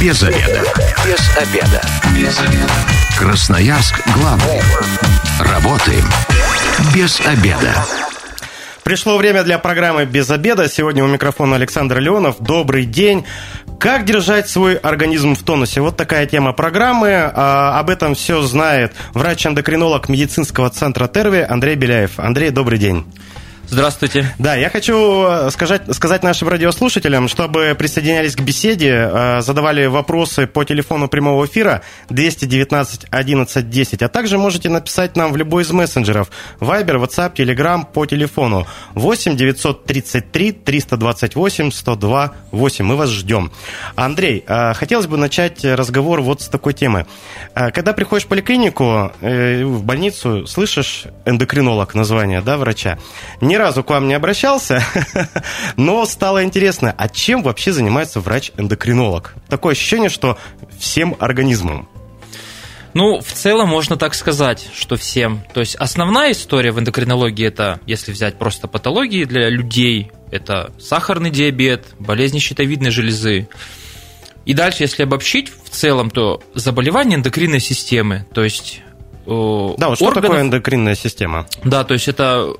Без обеда. Без обеда. Без обеда. Красноярск главный. Работаем без обеда. Пришло время для программы «Без обеда». Сегодня у микрофона Александр Леонов. Добрый день. Как держать свой организм в тонусе? Вот такая тема программы. А, об этом все знает врач-эндокринолог медицинского центра Терви Андрей Беляев. Андрей, добрый день. Здравствуйте. Да, я хочу э, сказать, сказать нашим радиослушателям, чтобы присоединялись к беседе, э, задавали вопросы по телефону прямого эфира 219 11 10, а также можете написать нам в любой из мессенджеров Viber, WhatsApp, Telegram по телефону 8 933 328 102 8. Мы вас ждем. Андрей, э, хотелось бы начать разговор вот с такой темы. Когда приходишь в поликлинику, в больницу, слышишь эндокринолог название, да, врача, не разу к вам не обращался, но стало интересно, а чем вообще занимается врач-эндокринолог? Такое ощущение, что всем организмом. Ну, в целом можно так сказать, что всем. То есть основная история в эндокринологии это, если взять просто патологии для людей, это сахарный диабет, болезни щитовидной железы. И дальше, если обобщить в целом, то заболевания эндокринной системы, то есть да, вот что органов, такое эндокринная система? Да, то есть это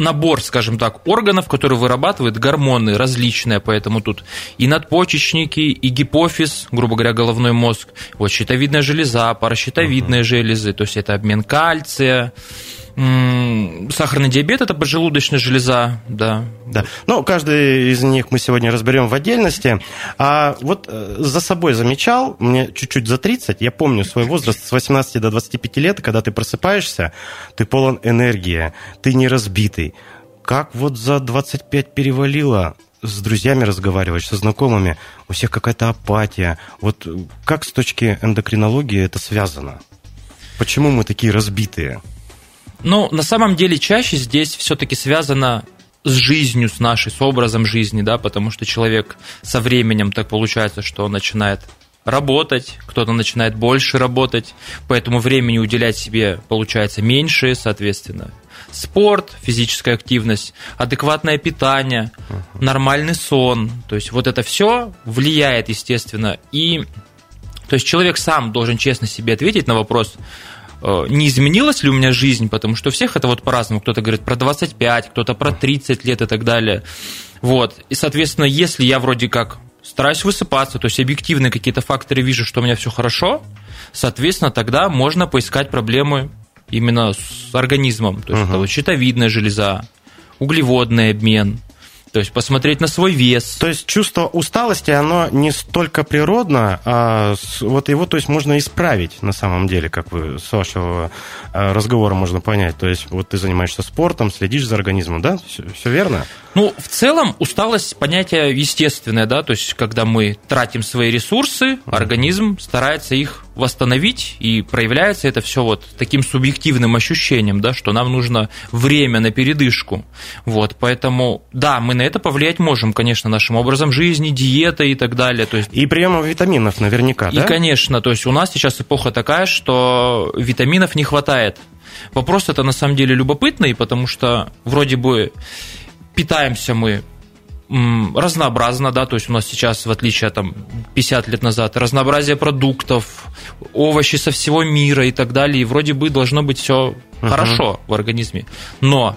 набор, скажем так, органов, которые вырабатывают гормоны различные, поэтому тут и надпочечники, и гипофиз, грубо говоря, головной мозг, вот щитовидная железа, паращитовидные uh-huh. железы, то есть это обмен кальция, Сахарный диабет – это поджелудочная железа, да. Да. Ну, каждый из них мы сегодня разберем в отдельности. А вот э, за собой замечал, мне чуть-чуть за 30, я помню свой возраст с 18 до 25 лет, когда ты просыпаешься, ты полон энергии, ты не разбитый. Как вот за 25 перевалило, с друзьями разговариваешь, со знакомыми, у всех какая-то апатия. Вот как с точки эндокринологии это связано? Почему мы такие разбитые? Ну, на самом деле чаще здесь все-таки связано с жизнью, с нашей, с образом жизни, да, потому что человек со временем так получается, что он начинает работать, кто-то начинает больше работать, поэтому времени уделять себе получается меньше, соответственно. Спорт, физическая активность, адекватное питание, нормальный сон, то есть вот это все влияет, естественно, и то есть человек сам должен честно себе ответить на вопрос, не изменилась ли у меня жизнь, потому что у всех это вот по-разному. Кто-то говорит про 25, кто-то про 30 лет и так далее. Вот. И, соответственно, если я вроде как стараюсь высыпаться, то есть объективные какие-то факторы вижу, что у меня все хорошо, соответственно, тогда можно поискать проблемы именно с организмом. То есть uh-huh. это вот щитовидная железа, углеводный обмен, то есть посмотреть на свой вес. То есть чувство усталости, оно не столько природно, а вот его то есть, можно исправить на самом деле, как вы с вашего э, разговора можно понять. То есть вот ты занимаешься спортом, следишь за организмом, да? Все, все верно? Ну, в целом усталость понятие естественное, да, то есть когда мы тратим свои ресурсы, организм старается их восстановить, и проявляется это все вот таким субъективным ощущением, да, что нам нужно время на передышку. Вот, поэтому, да, мы на это повлиять можем, конечно, нашим образом жизни, диетой и так далее. То есть... И приемом витаминов наверняка, и, да? И, конечно, то есть у нас сейчас эпоха такая, что витаминов не хватает. Вопрос это на самом деле любопытный, потому что вроде бы питаемся мы разнообразно, да, то есть у нас сейчас, в отличие от там, 50 лет назад, разнообразие продуктов, овощи со всего мира и так далее, и вроде бы должно быть все uh-huh. хорошо в организме. Но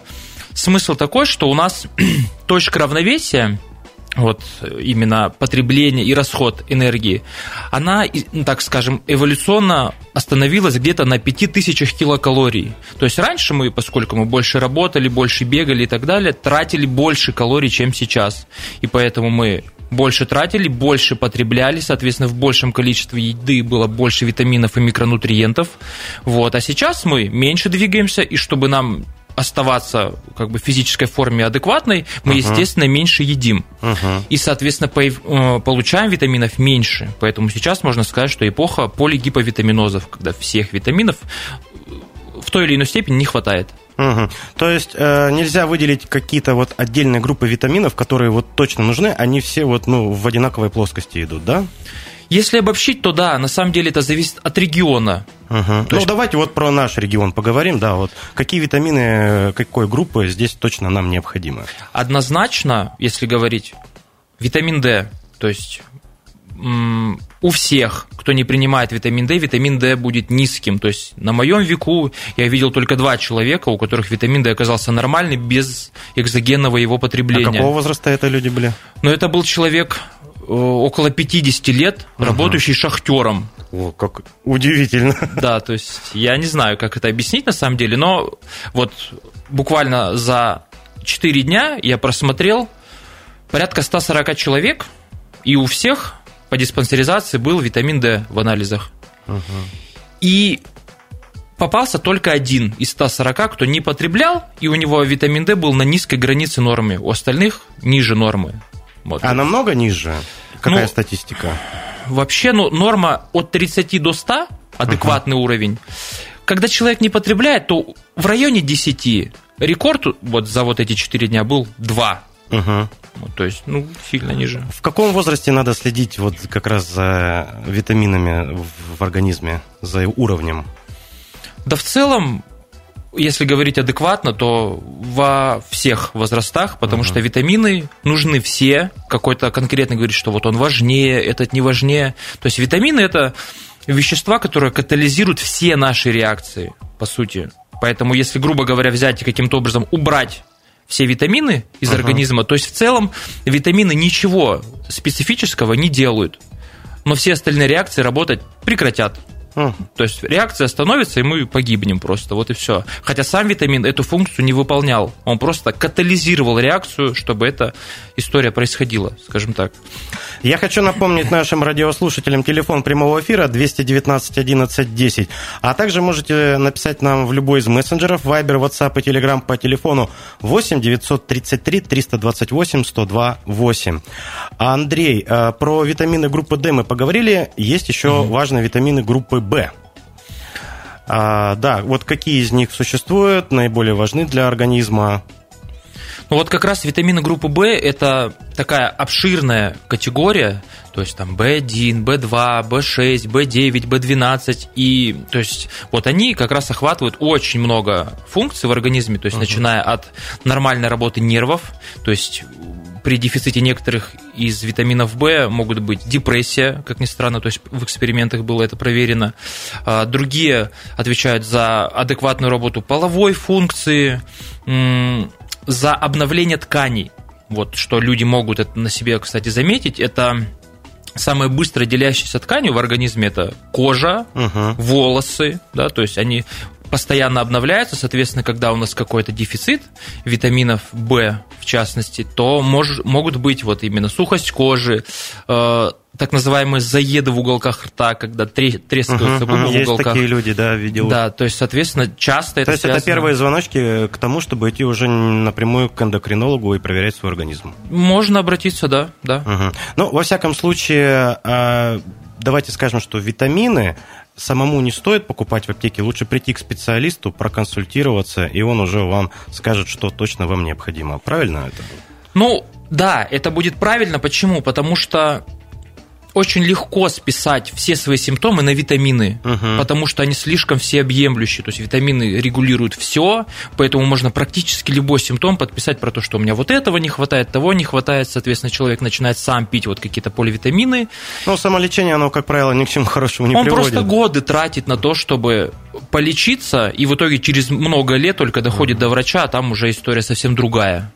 смысл такой, что у нас точка равновесия – вот именно потребление и расход энергии, она, так скажем, эволюционно остановилась где-то на 5000 килокалорий. То есть раньше мы, поскольку мы больше работали, больше бегали и так далее, тратили больше калорий, чем сейчас. И поэтому мы больше тратили, больше потребляли, соответственно, в большем количестве еды было больше витаминов и микронутриентов. Вот. А сейчас мы меньше двигаемся, и чтобы нам оставаться как бы в физической форме адекватной, мы, uh-huh. естественно, меньше едим. Uh-huh. И, соответственно, э, получаем витаминов меньше. Поэтому сейчас можно сказать, что эпоха полигиповитаминозов, когда всех витаминов в той или иной степени не хватает. Угу. То есть э, нельзя выделить какие-то вот отдельные группы витаминов, которые вот точно нужны, они все вот ну в одинаковой плоскости идут, да? Если обобщить, то да, на самом деле это зависит от региона. Угу. Ну, есть... давайте вот про наш регион поговорим, да, вот какие витамины какой группы здесь точно нам необходимы? Однозначно, если говорить, витамин D, то есть у всех, кто не принимает витамин D, витамин D будет низким. То есть на моем веку я видел только два человека, у которых витамин D оказался нормальный без экзогенного его потребления. А какого возраста это люди были? Ну, это был человек около 50 лет, угу. работающий шахтером. О, как удивительно. Да, то есть я не знаю, как это объяснить на самом деле, но вот буквально за 4 дня я просмотрел порядка 140 человек, и у всех по диспансеризации был витамин D в анализах. Угу. И попался только один из 140, кто не потреблял, и у него витамин D был на низкой границе нормы, у остальных ниже нормы. Вот. А намного ниже? Какая ну, статистика? Вообще, ну, норма от 30 до 100, адекватный uh уровень. Когда человек не потребляет, то в районе 10. Рекорд вот за вот эти 4 дня был 2. Угу. Вот, то есть, ну, сильно ниже. В каком возрасте надо следить вот как раз за витаминами в организме, за уровнем? Да в целом, если говорить адекватно, то во всех возрастах, потому uh что витамины нужны все. Какой-то конкретно говорит, что вот он важнее, этот не важнее. То есть витамины это вещества, которые катализируют все наши реакции, по сути. Поэтому, если, грубо говоря, взять и каким-то образом убрать все витамины из uh организма, то есть в целом витамины ничего специфического не делают. Но все остальные реакции работать прекратят. То есть реакция остановится, и мы погибнем просто, вот и все. Хотя сам витамин эту функцию не выполнял. Он просто катализировал реакцию, чтобы эта история происходила, скажем так. Я хочу напомнить нашим радиослушателям телефон прямого эфира 219 11 10. А также можете написать нам в любой из мессенджеров Viber, WhatsApp и Telegram по телефону 8 933 328 102 8. А Андрей, э, про витамины группы D мы поговорили. Есть еще угу. важные витамины группы Б. А, да, вот какие из них существуют, наиболее важны для организма? Ну вот как раз витамины группы В это такая обширная категория, то есть там B1, B2, B6, B9, B12, и то есть вот они как раз охватывают очень много функций в организме, то есть uh-huh. начиная от нормальной работы нервов, то есть при дефиците некоторых из витаминов В могут быть депрессия, как ни странно, то есть в экспериментах было это проверено. А, другие отвечают за адекватную работу половой функции, за обновление тканей. Вот что люди могут это на себе, кстати, заметить, это самая быстро делящаяся тканью в организме это кожа, угу. волосы, да, то есть они постоянно обновляются, соответственно, когда у нас какой-то дефицит витаминов В, в частности, то мож, могут быть вот именно сухость кожи, э, так называемые заеды в уголках рта, когда трескаются угу, в уголках. Есть такие люди, да, видел. Да, то есть, соответственно, часто это То есть связано... это первые звоночки к тому, чтобы идти уже напрямую к эндокринологу и проверять свой организм. Можно обратиться, да, да. Угу. Ну, во всяком случае, а, давайте скажем, что витамины самому не стоит покупать в аптеке, лучше прийти к специалисту, проконсультироваться, и он уже вам скажет, что точно вам необходимо. Правильно это? Ну, да, это будет правильно. Почему? Потому что очень легко списать все свои симптомы на витамины, угу. потому что они слишком всеобъемлющие. То есть витамины регулируют все, поэтому можно практически любой симптом подписать про то, что у меня вот этого не хватает, того не хватает. Соответственно, человек начинает сам пить вот какие-то поливитамины. Ну, самолечение, оно, как правило, ни к чему хорошему не Он приводит. Он просто годы тратит на то, чтобы полечиться, и в итоге через много лет только доходит угу. до врача, а там уже история совсем другая.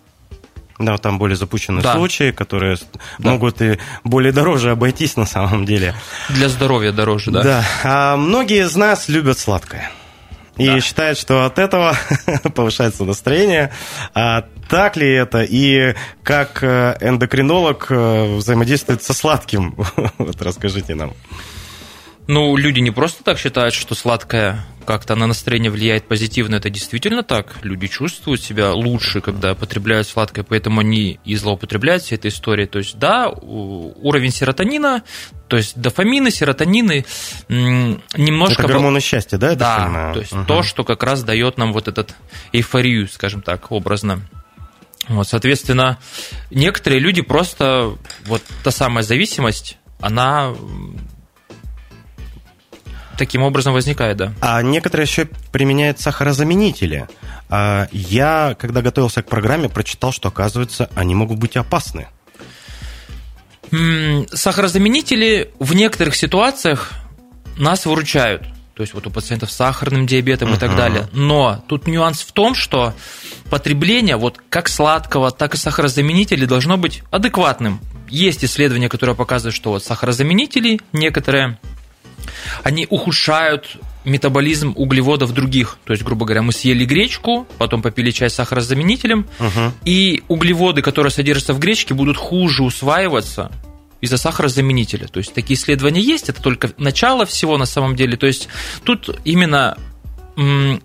Да, там более запущенные да. случаи, которые да. могут и более дороже обойтись на самом деле. Для здоровья дороже, да. Да. А многие из нас любят сладкое. И да. считают, что от этого повышается настроение. А так ли это? И как э, эндокринолог э, взаимодействует со сладким? Вот расскажите нам. Ну, люди не просто так считают, что сладкое как-то на настроение влияет позитивно. Это действительно так. Люди чувствуют себя лучше, когда потребляют сладкое, поэтому они и злоупотребляют всей этой историей. То есть, да, уровень серотонина, то есть дофамины, серотонины немножко... Это гормоны счастья, да? да, понимаю? то есть угу. то, что как раз дает нам вот этот эйфорию, скажем так, образно. Вот, соответственно, некоторые люди просто, вот та самая зависимость, она таким образом возникает, да. А некоторые еще применяют сахарозаменители. А я, когда готовился к программе, прочитал, что, оказывается, они могут быть опасны. Сахарозаменители в некоторых ситуациях нас выручают. То есть вот у пациентов с сахарным диабетом uh-huh. и так далее. Но тут нюанс в том, что потребление вот как сладкого, так и сахарозаменителей должно быть адекватным. Есть исследования, которые показывают, что вот сахарозаменители некоторые, они ухудшают метаболизм углеводов других. То есть, грубо говоря, мы съели гречку, потом попили чай с сахарозаменителем, uh-huh. и углеводы, которые содержатся в гречке, будут хуже усваиваться, из-за сахарозаменителя. То есть такие исследования есть, это только начало всего на самом деле. То есть тут именно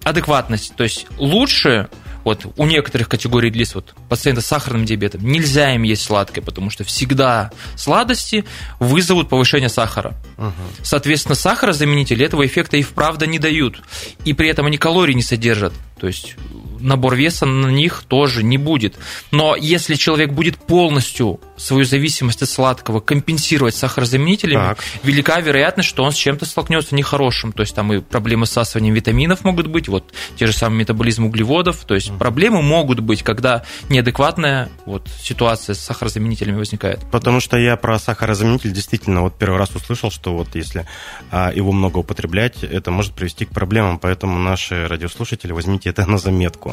адекватность. То есть лучше вот у некоторых категорий лиц, вот пациентов с сахарным диабетом, нельзя им есть сладкое, потому что всегда сладости вызовут повышение сахара. Угу. Соответственно, сахарозаменители этого эффекта и вправду не дают. И при этом они калорий не содержат. То есть набор веса на них тоже не будет. Но если человек будет полностью свою зависимость от сладкого компенсировать сахарозаменителями, так. велика вероятность, что он с чем-то столкнется нехорошим. То есть там и проблемы с всасыванием витаминов могут быть, вот те же самые метаболизм углеводов. То есть проблемы могут быть, когда неадекватная вот, ситуация с сахарозаменителями возникает. Потому что я про сахарозаменитель действительно вот первый раз услышал, что вот если а, его много употреблять, это может привести к проблемам. Поэтому наши радиослушатели, возьмите это на заметку.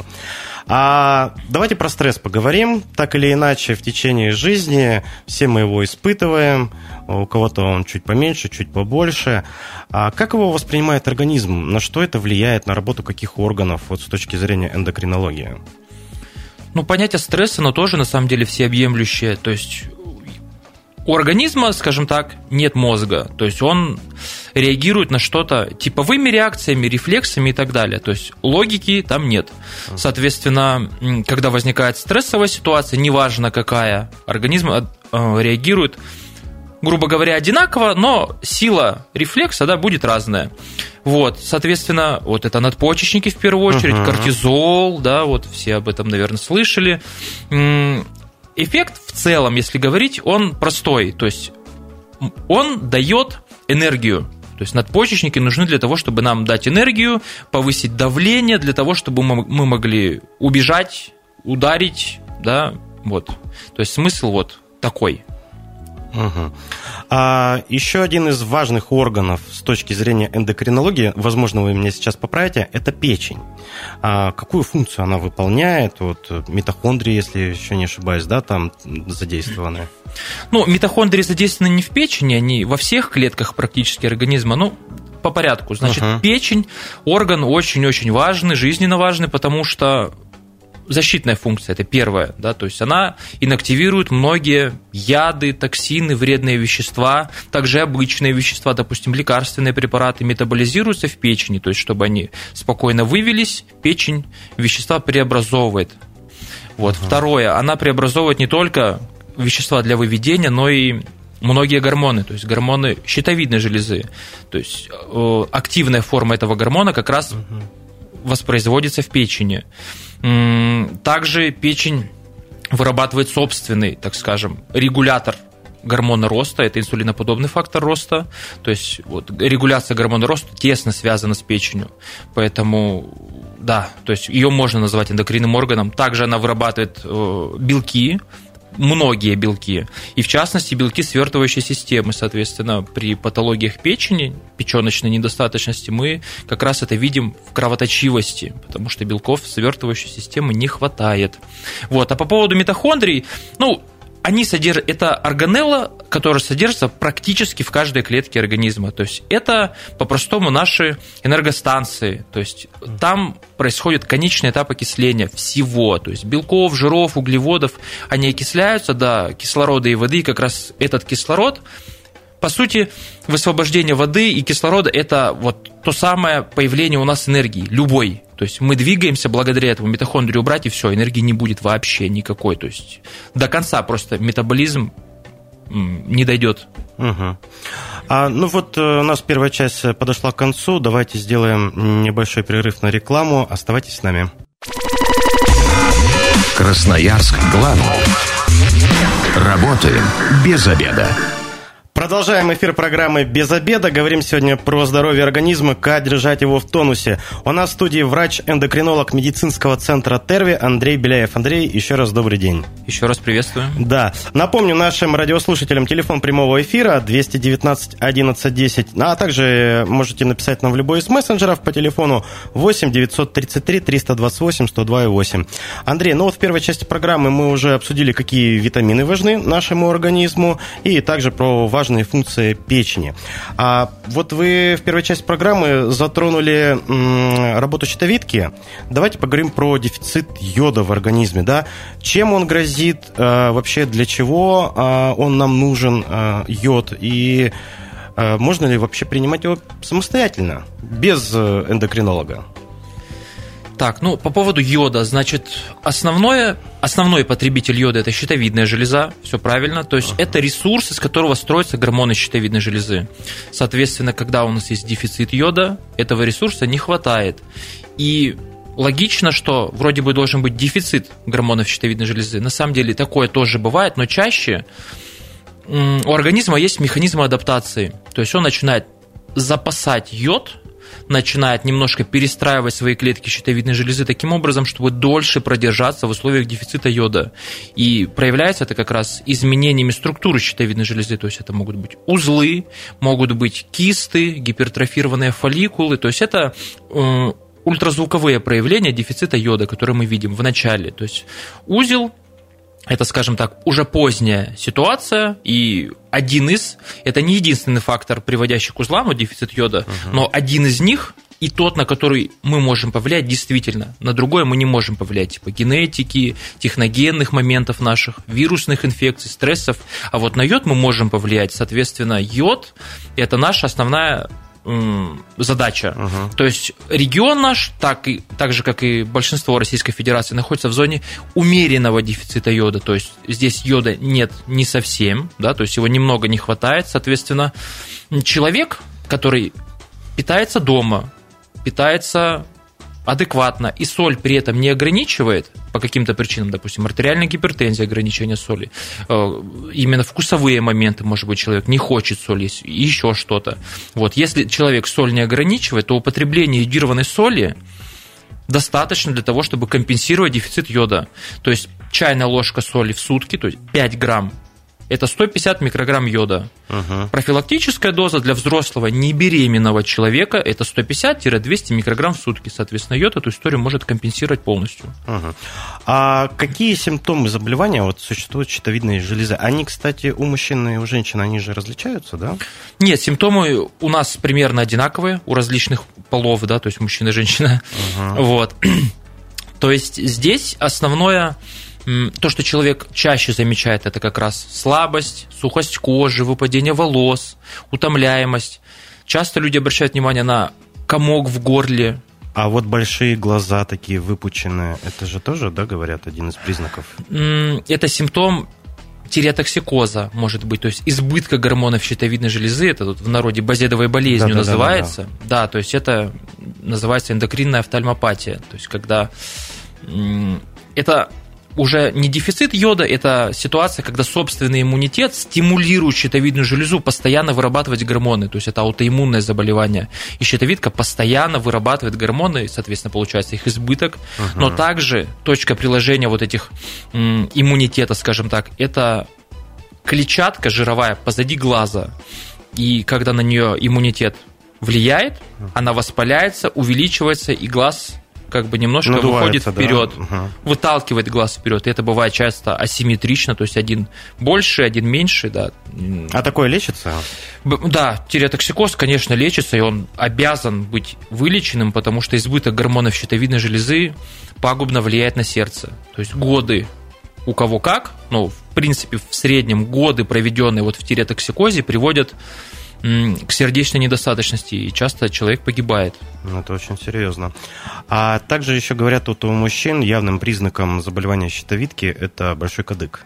А давайте про стресс поговорим. Так или иначе, в течение жизни все мы его испытываем. У кого-то он чуть поменьше, чуть побольше. А как его воспринимает организм? На что это влияет? На работу каких органов вот с точки зрения эндокринологии? Ну, понятие стресса, оно тоже, на самом деле, всеобъемлющее. То есть у организма, скажем так, нет мозга. То есть он реагирует на что-то типовыми реакциями, рефлексами и так далее. То есть логики там нет. Соответственно, когда возникает стрессовая ситуация, неважно какая, организм э, реагирует, грубо говоря, одинаково, но сила рефлекса да, будет разная. Вот, соответственно, вот это надпочечники в первую очередь, uh-huh. кортизол, да, вот все об этом, наверное, слышали. Эффект в целом, если говорить, он простой, то есть он дает энергию. То есть надпочечники нужны для того, чтобы нам дать энергию, повысить давление, для того, чтобы мы могли убежать, ударить, да, вот. То есть смысл вот такой. Угу. А еще один из важных органов с точки зрения эндокринологии, возможно, вы меня сейчас поправите, это печень. А какую функцию она выполняет? Вот митохондрии, если еще не ошибаюсь, да, там задействованы? Ну, митохондрии задействованы не в печени, они во всех клетках практически организма. Ну, по порядку. Значит, uh-huh. печень орган очень-очень важный, жизненно важный, потому что защитная функция, это первое, да, то есть она инактивирует многие яды, токсины, вредные вещества, также обычные вещества, допустим, лекарственные препараты метаболизируются в печени, то есть чтобы они спокойно вывелись, печень вещества преобразовывает. Вот. Ага. Второе, она преобразовывает не только вещества для выведения, но и многие гормоны, то есть гормоны щитовидной железы. То есть э, активная форма этого гормона как раз угу. воспроизводится в печени. Также печень вырабатывает собственный, так скажем, регулятор гормона роста, это инсулиноподобный фактор роста, то есть вот, регуляция гормона роста тесно связана с печенью, поэтому да, то есть ее можно назвать эндокринным органом. Также она вырабатывает э, белки, многие белки, и в частности белки свертывающей системы. Соответственно, при патологиях печени, печеночной недостаточности, мы как раз это видим в кровоточивости, потому что белков свертывающей системы не хватает. Вот. А по поводу митохондрий, ну, они содержат, это органелла, которая содержится практически в каждой клетке организма. То есть это по-простому наши энергостанции. То есть там происходит конечный этап окисления всего. То есть белков, жиров, углеводов, они окисляются до кислорода и воды. И как раз этот кислород по сути, высвобождение воды и кислорода – это вот то самое появление у нас энергии, любой. То есть мы двигаемся благодаря этому митохондрию убрать, и все, энергии не будет вообще никакой. То есть до конца просто метаболизм не дойдет. Угу. А, ну вот э, у нас первая часть подошла к концу. Давайте сделаем небольшой перерыв на рекламу. Оставайтесь с нами. Красноярск главный. Работаем без обеда. Продолжаем эфир программы «Без обеда». Говорим сегодня про здоровье организма, как держать его в тонусе. У нас в студии врач-эндокринолог медицинского центра Терви Андрей Беляев. Андрей, еще раз добрый день. Еще раз приветствую. Да. Напомню нашим радиослушателям телефон прямого эфира 219 11 10, а также можете написать нам в любой из мессенджеров по телефону 8 933 328 102 8. Андрей, ну вот в первой части программы мы уже обсудили, какие витамины важны нашему организму, и также про важные функции печени. А вот вы в первой части программы затронули работу щитовидки. Давайте поговорим про дефицит йода в организме. Да? Чем он грозит, а, вообще для чего а, он нам нужен, а, йод, и можно ли вообще принимать его самостоятельно, без э, эндокринолога? Так, ну, по поводу йода, значит, основное, основной потребитель йода – это щитовидная железа, все правильно, то есть uh-huh. это ресурс, из которого строятся гормоны щитовидной железы. Соответственно, когда у нас есть дефицит йода, этого ресурса не хватает. И логично, что вроде бы должен быть дефицит гормонов щитовидной железы. На самом деле такое тоже бывает, но чаще у организма есть механизм адаптации. То есть он начинает запасать йод начинает немножко перестраивать свои клетки щитовидной железы таким образом, чтобы дольше продержаться в условиях дефицита йода. И проявляется это как раз изменениями структуры щитовидной железы, то есть это могут быть узлы, могут быть кисты, гипертрофированные фолликулы, то есть это э, ультразвуковые проявления дефицита йода, которые мы видим в начале. То есть узел это, скажем так, уже поздняя ситуация, и один из, это не единственный фактор, приводящий к узлам, вот дефицит йода, угу. но один из них, и тот, на который мы можем повлиять, действительно. На другое мы не можем повлиять, типа генетики, техногенных моментов наших, вирусных инфекций, стрессов. А вот на йод мы можем повлиять. Соответственно, йод – это наша основная задача. Угу. То есть регион наш, так, и, так же как и большинство Российской Федерации, находится в зоне умеренного дефицита йода. То есть здесь йода нет не совсем, да, то есть его немного не хватает. Соответственно, человек, который питается дома, питается адекватно и соль при этом не ограничивает по каким-то причинам, допустим, артериальная гипертензия, ограничение соли, э, именно вкусовые моменты, может быть, человек не хочет соли, еще что-то. Вот, если человек соль не ограничивает, то употребление йодированной соли достаточно для того, чтобы компенсировать дефицит йода. То есть чайная ложка соли в сутки, то есть 5 грамм это 150 микрограмм йода. Угу. Профилактическая доза для взрослого небеременного человека это 150-200 микрограмм в сутки. Соответственно, йод эту историю может компенсировать полностью. Угу. А какие симптомы заболевания вот существуют щитовидной железы? Они, кстати, у мужчин и у женщин, они же различаются, да? Нет, симптомы у нас примерно одинаковые у различных полов, да, то есть мужчина и женщина. Угу. Вот. То есть здесь основное то, что человек чаще замечает, это как раз слабость, сухость кожи, выпадение волос, утомляемость. Часто люди обращают внимание на комок в горле. А вот большие глаза такие выпученные, это же тоже, да, говорят, один из признаков? Это симптом тиреотоксикоза, может быть, то есть избытка гормонов щитовидной железы, это тут в народе базедовой болезнью да, называется. Да, да, да. да, то есть это называется эндокринная офтальмопатия, то есть когда это уже не дефицит йода, это ситуация, когда собственный иммунитет стимулирует щитовидную железу постоянно вырабатывать гормоны, то есть это аутоиммунное заболевание. И щитовидка постоянно вырабатывает гормоны, и, соответственно, получается их избыток. Угу. Но также точка приложения вот этих иммунитета, скажем так, это клетчатка жировая позади глаза. И когда на нее иммунитет влияет, она воспаляется, увеличивается, и глаз как бы немножко выходит вперед, да? угу. выталкивает глаз вперед. И это бывает часто асимметрично, то есть один больше, один меньше, да. А такое лечится? Да, тиреотоксикоз, конечно, лечится, и он обязан быть вылеченным, потому что избыток гормонов щитовидной железы пагубно влияет на сердце. То есть годы у кого как, ну, в принципе, в среднем годы, проведенные вот в тиреотоксикозе, приводят к сердечной недостаточности, и часто человек погибает. Ну, это очень серьезно. А также еще говорят, вот у мужчин явным признаком заболевания щитовидки это большой кадык.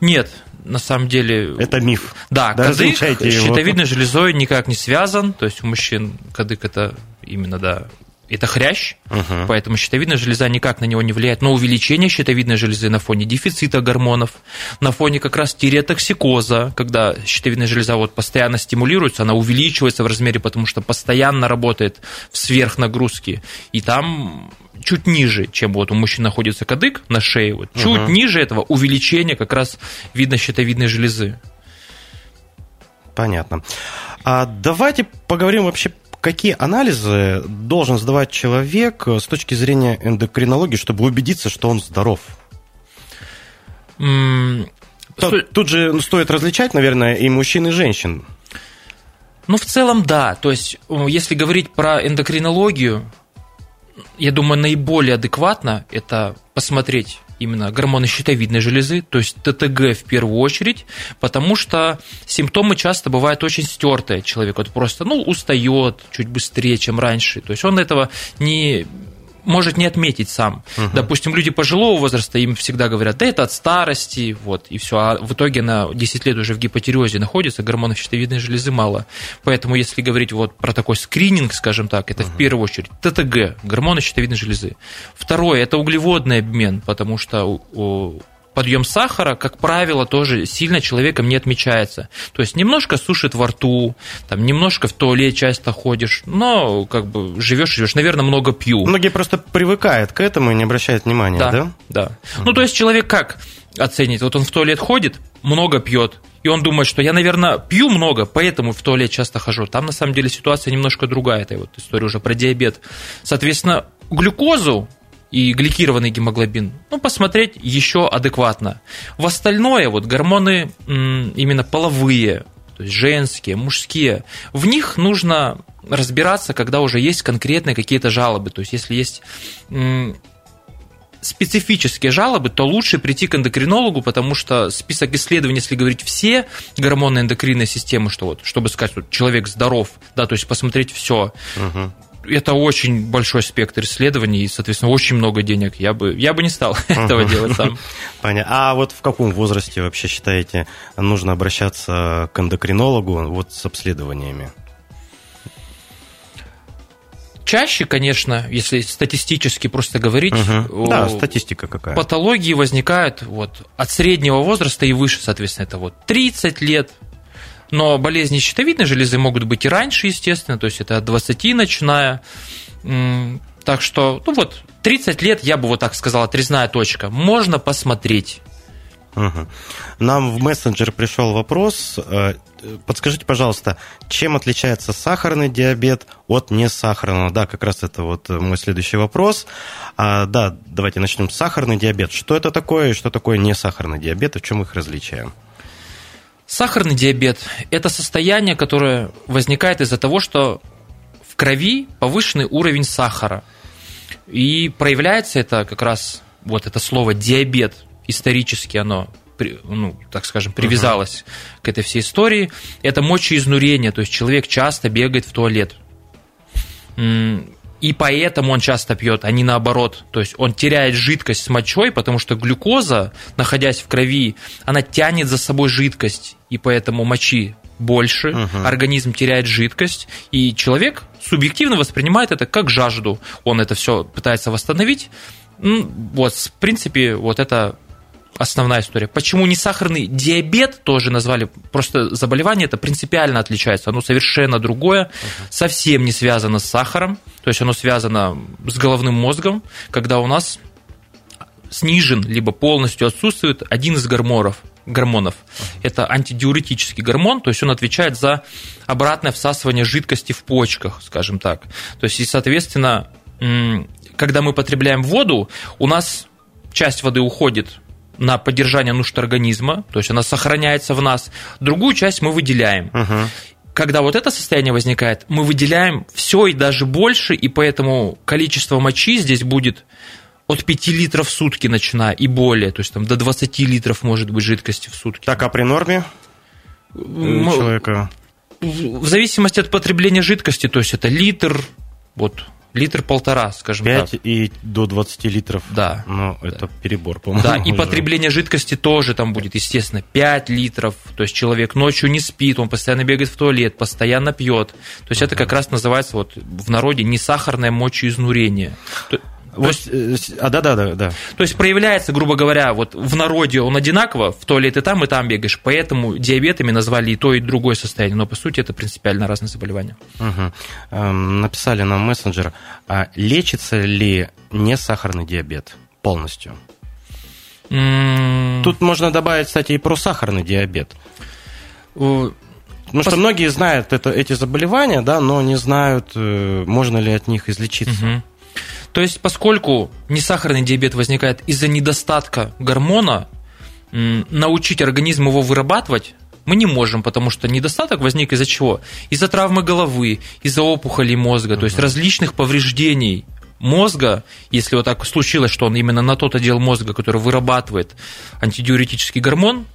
Нет, на самом деле... Это миф. Да, да кадык щитовидной железой никак не связан, то есть у мужчин кадык это именно, да, это хрящ, угу. поэтому щитовидная железа никак на него не влияет. Но увеличение щитовидной железы на фоне дефицита гормонов, на фоне как раз тиреотоксикоза, когда щитовидная железа вот постоянно стимулируется, она увеличивается в размере, потому что постоянно работает в сверхнагрузке, и там чуть ниже, чем вот у мужчин находится кадык на шее, вот, чуть угу. ниже этого увеличение как раз видно щитовидной железы. Понятно. А давайте поговорим вообще какие анализы должен сдавать человек с точки зрения эндокринологии, чтобы убедиться, что он здоров? Mm, тут, тут же стоит различать, наверное, и мужчин, и женщин. Ну, в целом, да. То есть, если говорить про эндокринологию, я думаю, наиболее адекватно это посмотреть именно гормоны щитовидной железы, то есть ТТГ в первую очередь, потому что симптомы часто бывают очень стертые. Человек вот просто, ну, устает чуть быстрее, чем раньше. То есть он этого не может не отметить сам. Угу. Допустим, люди пожилого возраста, им всегда говорят, да это от старости, вот, и все. А в итоге на 10 лет уже в гипотереозе находится, гормонов щитовидной железы мало. Поэтому, если говорить вот про такой скрининг, скажем так, это угу. в первую очередь ТТГ, гормоны щитовидной железы. Второе, это углеводный обмен, потому что подъем сахара, как правило, тоже сильно человеком не отмечается. То есть немножко сушит во рту, там, немножко в туалет часто ходишь, но как бы живешь, живешь. Наверное, много пью. Многие просто привыкают к этому и не обращают внимания, да? Да, да. Угу. Ну, то есть человек как оценит? Вот он в туалет ходит, много пьет, и он думает, что я, наверное, пью много, поэтому в туалет часто хожу. Там, на самом деле, ситуация немножко другая. Это вот история уже про диабет. Соответственно, глюкозу и гликированный гемоглобин, ну, посмотреть еще адекватно. В остальное, вот гормоны именно половые, то есть женские, мужские, в них нужно разбираться, когда уже есть конкретные какие-то жалобы. То есть, если есть специфические жалобы, то лучше прийти к эндокринологу, потому что список исследований, если говорить все гормоны эндокринной системы, что вот, чтобы сказать, что человек здоров, да, то есть посмотреть все, угу это очень большой спектр исследований и, соответственно, очень много денег. Я бы, я бы не стал этого делать сам. Понятно. А вот в каком возрасте вообще считаете нужно обращаться к эндокринологу вот с обследованиями? Чаще, конечно, если статистически просто говорить, угу. да, статистика какая. Патологии возникают вот от среднего возраста и выше, соответственно, это вот 30 лет, но болезни щитовидной железы могут быть и раньше, естественно, то есть это от 20 начиная. Так что, ну вот, 30 лет, я бы вот так сказал, отрезная точка. Можно посмотреть. Угу. Нам в мессенджер пришел вопрос. Э, подскажите, пожалуйста, чем отличается сахарный диабет от несахарного? Да, как раз это вот мой следующий вопрос. А, да, давайте начнем с сахарный диабет. Что это такое и что такое несахарный диабет и в чем их различия? Сахарный диабет – это состояние, которое возникает из-за того, что в крови повышенный уровень сахара. И проявляется это как раз, вот это слово «диабет», исторически оно ну, так скажем, привязалось uh-huh. к этой всей истории, это мочеизнурение, то есть человек часто бегает в туалет. И поэтому он часто пьет, а не наоборот. То есть он теряет жидкость с мочой, потому что глюкоза, находясь в крови, она тянет за собой жидкость, и поэтому мочи больше, угу. организм теряет жидкость, и человек субъективно воспринимает это как жажду. Он это все пытается восстановить. Ну, вот, в принципе, вот это основная история. Почему не сахарный диабет тоже назвали? Просто заболевание это принципиально отличается. Оно совершенно другое, uh-huh. совсем не связано с сахаром. То есть оно связано с головным мозгом, когда у нас снижен, либо полностью отсутствует один из гормонов. гормонов. Это антидиуретический гормон, то есть он отвечает за обратное всасывание жидкости в почках, скажем так. То есть, и, соответственно, когда мы потребляем воду, у нас часть воды уходит на поддержание нужд организма, то есть она сохраняется в нас. Другую часть мы выделяем. Угу. Когда вот это состояние возникает, мы выделяем все и даже больше, и поэтому количество мочи здесь будет от 5 литров в сутки начиная и более, то есть там до 20 литров может быть жидкости в сутки. Так, а при норме человека? В зависимости от потребления жидкости, то есть это литр, вот литр-полтора, скажем 5 так. и до 20 литров. Да. Ну, это перебор, по-моему. Да, и уже. потребление жидкости тоже там будет, естественно, 5 литров. То есть человек ночью не спит, он постоянно бегает в туалет, постоянно пьет. То есть это как раз называется вот в народе несахарное мочеизнурение. То Вот, есть, э, а, да, да, да, да. то есть проявляется, грубо говоря, вот в народе он одинаково, в туалет и там, и там бегаешь. Поэтому диабетами назвали и то, и другое состояние. Но по сути это принципиально разные заболевания. Эм, Написали нам мессенджер, а лечится ли несахарный диабет полностью? М, Тут можно добавить, кстати, и про сахарный диабет. Потому что многие знают это, эти заболевания, да, но не знают, э, можно ли от них излечиться. То есть, поскольку несахарный диабет возникает из-за недостатка гормона, научить организм его вырабатывать мы не можем, потому что недостаток возник из-за чего? Из-за травмы головы, из-за опухолей мозга, то есть различных повреждений мозга, если вот так случилось, что он именно на тот отдел мозга, который вырабатывает антидиуретический гормон,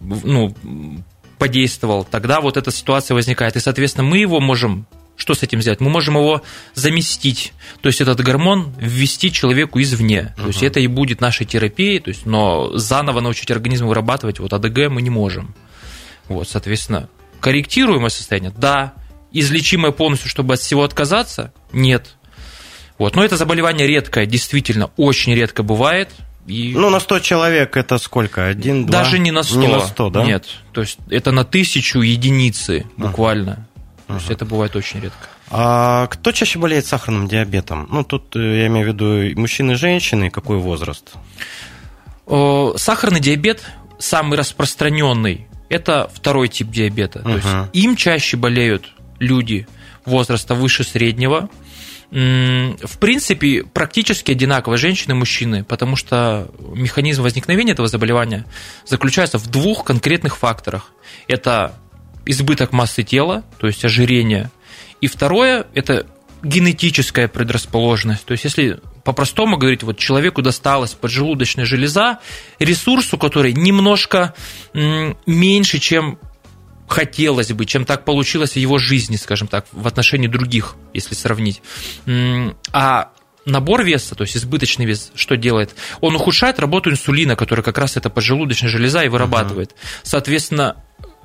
ну, подействовал, тогда вот эта ситуация возникает. И, соответственно, мы его можем что с этим сделать? Мы можем его заместить, то есть этот гормон ввести человеку извне. То есть это и будет нашей терапией, то есть, но заново научить организм вырабатывать вот АДГ мы не можем. Вот, соответственно, корректируемое состояние, да. Излечимое полностью, чтобы от всего отказаться, нет. Вот, но это заболевание редкое, действительно, очень редко бывает. И Ну, на 100 человек это сколько? Один, два? даже не на 100. Не на 100, да? Нет. То есть это на тысячу единицы буквально. То есть это бывает очень редко. А кто чаще болеет сахарным диабетом? Ну, тут э, я имею в виду мужчины и женщины, и какой возраст? Сахарный диабет самый распространенный. Это второй тип диабета. То есть им чаще болеют люди возраста выше среднего. В принципе, практически одинаково женщины и мужчины, потому что механизм возникновения этого заболевания заключается в двух конкретных факторах. Это избыток массы тела, то есть ожирение, и второе – это генетическая предрасположенность. То есть, если по-простому говорить, вот человеку досталась поджелудочная железа, ресурс у которой немножко меньше, чем хотелось бы, чем так получилось в его жизни, скажем так, в отношении других, если сравнить. А набор веса, то есть избыточный вес, что делает? Он ухудшает работу инсулина, который как раз это поджелудочная железа и вырабатывает. Соответственно,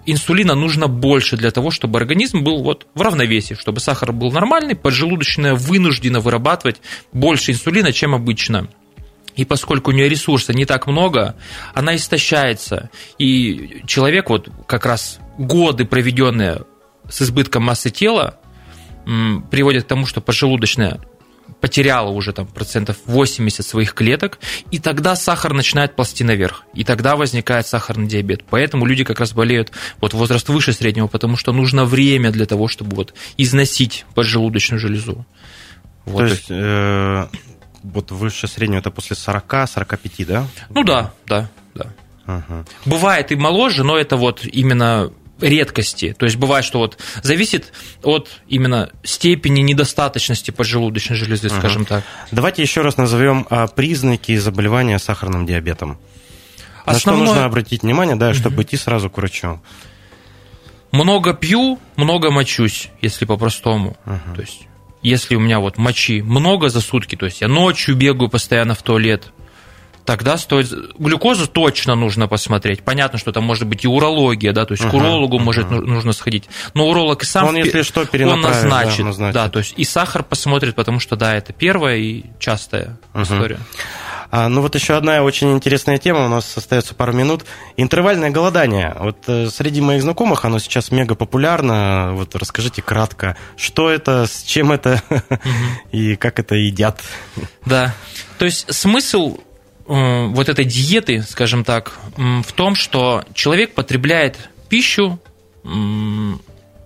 инсулина нужно больше для того, чтобы организм был вот в равновесии, чтобы сахар был нормальный, поджелудочная вынуждена вырабатывать больше инсулина, чем обычно. И поскольку у нее ресурса не так много, она истощается. И человек вот как раз годы, проведенные с избытком массы тела, приводят к тому, что поджелудочная потеряла уже там процентов 80 своих клеток, и тогда сахар начинает ползти наверх, и тогда возникает сахарный диабет. Поэтому люди как раз болеют вот возраст выше среднего, потому что нужно время для того, чтобы вот износить поджелудочную железу. Вот, То есть, э, вот выше среднего это после 40-45, да? ну да, да, да. Ага. Бывает и моложе, но это вот именно редкости. То есть бывает, что вот зависит от именно степени недостаточности поджелудочной железы, скажем так. Давайте еще раз назовем а, признаки заболевания сахарным диабетом. На что Основное- нужно обратить внимание, да, чтобы идти сразу к врачу. Много пью, много мочусь, если по-простому. То есть, если у меня вот мочи много за сутки, то есть я ночью бегаю постоянно в туалет, тогда стоит... Глюкозу точно нужно посмотреть. Понятно, что там может быть и урология, да, то есть к Ага, урологу ага. может ну- нужно сходить. Но уролог и сам... Он, если что, он перенаправит, да, назначит, назначит. да, то есть и сахар посмотрит, потому что, да, это первая и частая история. А, ну вот еще одна очень интересная тема, у нас остается пару минут. Интервальное голодание. Вот э, среди моих знакомых оно сейчас мега популярно. Вот расскажите кратко, что это, с чем это и как это едят. Да. То есть смысл вот этой диеты, скажем так, в том, что человек потребляет пищу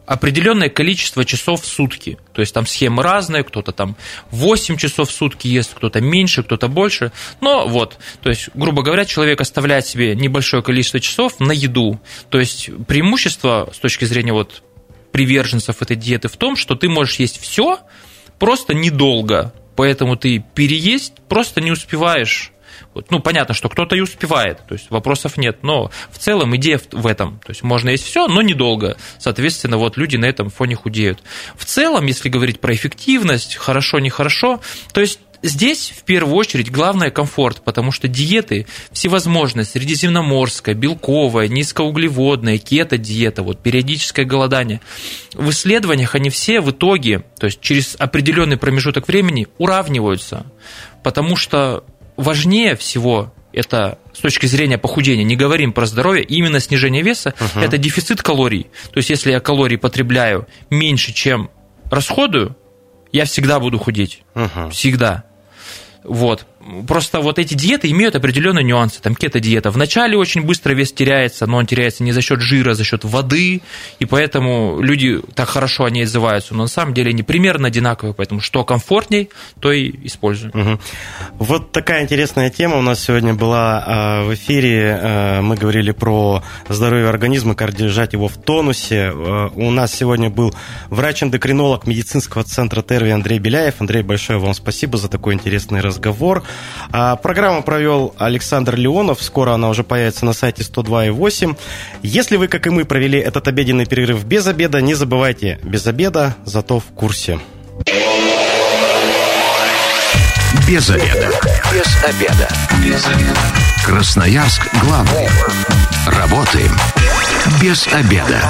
определенное количество часов в сутки. То есть там схемы разные, кто-то там 8 часов в сутки ест, кто-то меньше, кто-то больше. Но вот, то есть, грубо говоря, человек оставляет себе небольшое количество часов на еду. То есть преимущество с точки зрения вот приверженцев этой диеты в том, что ты можешь есть все, просто недолго. Поэтому ты переесть просто не успеваешь. Вот. Ну, понятно, что кто-то и успевает, то есть вопросов нет, но в целом идея в этом. То есть можно есть все, но недолго. Соответственно, вот люди на этом фоне худеют. В целом, если говорить про эффективность, хорошо, нехорошо, то есть Здесь в первую очередь главное комфорт, потому что диеты всевозможные, средиземноморская, белковая, низкоуглеводная, кето-диета, вот, периодическое голодание. В исследованиях они все в итоге, то есть через определенный промежуток времени уравниваются, потому что важнее всего это с точки зрения похудения, не говорим про здоровье, именно снижение веса, uh-huh. это дефицит калорий. То есть, если я калорий потребляю меньше, чем расходую, я всегда буду худеть. Uh-huh. Всегда. Вот. Просто вот эти диеты имеют определенные нюансы. Там кето-диета. Вначале очень быстро вес теряется, но он теряется не за счет жира, а за счет воды, и поэтому люди так хорошо о ней отзываются. Но на самом деле они примерно одинаковые, поэтому что комфортней, то и используем. Угу. Вот такая интересная тема у нас сегодня была а, в эфире. А, мы говорили про здоровье организма, как держать его в тонусе. А, у нас сегодня был врач-эндокринолог медицинского центра Терви Андрей Беляев. Андрей, большое вам спасибо за такой интересный разговор. А, программу провел Александр Леонов. Скоро она уже появится на сайте 102.8. Если вы, как и мы, провели этот обеденный перерыв без обеда, не забывайте, без обеда, зато в курсе. Без обеда. Без обеда. Без обеда. Красноярск главный. Работаем без обеда.